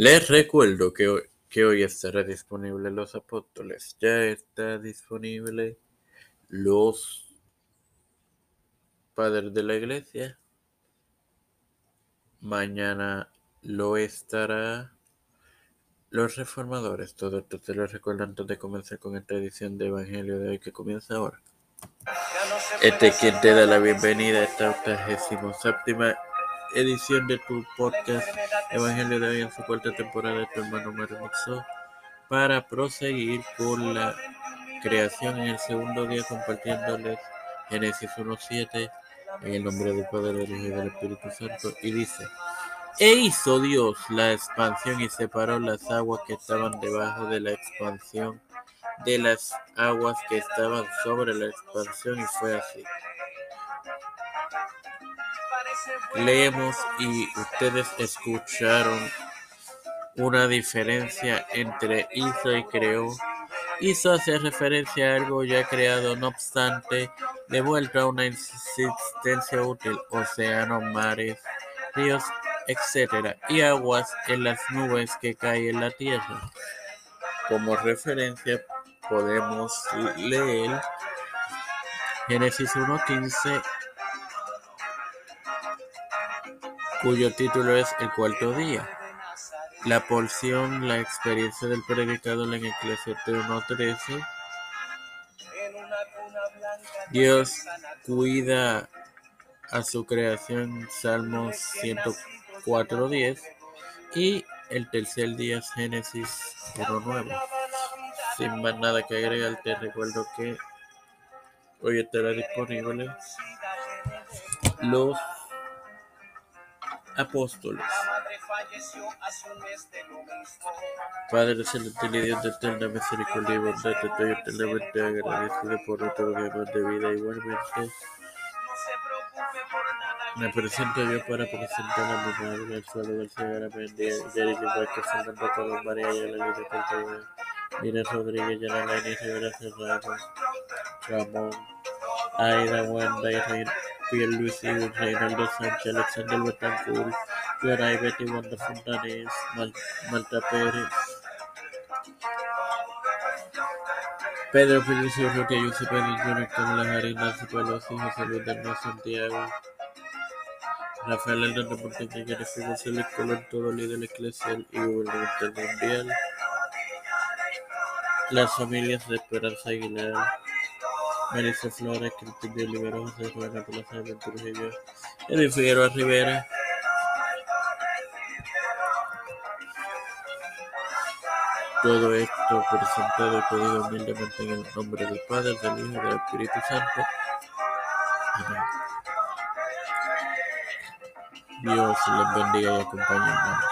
Les recuerdo que hoy, que hoy estará disponible Los Apóstoles. Ya está disponible Los Padres de la Iglesia. Mañana lo estará Los Reformadores. Todo esto te lo recuerdo antes de comenzar con esta edición de Evangelio de hoy que comienza ahora. Este es quien te da la bienvenida a esta 87 edición de tu podcast Evangelio de hoy en su cuarta temporada de tu hermano Mario para proseguir con la creación en el segundo día compartiéndoles Génesis 1.7 en el nombre del Padre, del Hijo y del Espíritu Santo y dice e hizo Dios la expansión y separó las aguas que estaban debajo de la expansión de las aguas que estaban sobre la expansión y fue así. Leemos y ustedes escucharon una diferencia entre hizo y creó. Hizo hace referencia a algo ya creado, no obstante, devuelta a una existencia útil, océanos, mares, ríos, etc. y aguas en las nubes que caen en la tierra. Como referencia podemos leer Génesis 1.15 cuyo título es El cuarto día. La porción La experiencia del predicador en Eclesiastes 1.13. Dios cuida a su creación, Salmos 104.10. Y el tercer día es Génesis 1.9. Sin más nada que agregar, te recuerdo que hoy estará disponible los apóstoles. Padre celestial y Dios de eterna misericordia y bondad, te estoy eternamente agradecido por otro día más de vida. Igualmente, me presento yo para presentar a mi madre, el suelo del Señor, amén. Yari Vázquez, Fernando Colón, María Lidia Mira Rodríguez, Rivera Serrano, Ramón, Aida, Wanda y Reina. Luis y Reinaldo Sánchez, Alexander Betancourt, Clara Betty Wanda Fontanes, Malta Pérez, Pedro Felicio Urrutia, Josep Edwin Jr., Kamala Nancy José Luis Hernández Santiago, Rafael Hernández Montaña, González Colón, todo líder eclesial y gubernamental mundial, las familias de Esperanza Aguilar, Marisa Flores, Cristina de Olivero, José Juana Plaza de Trujillo, Edwin Figueroa Rivera, todo esto presentado y pedido humildemente en el nombre del Padre, del Hijo y del Espíritu Santo. Amén. Dios les bendiga y acompañe, hermanos.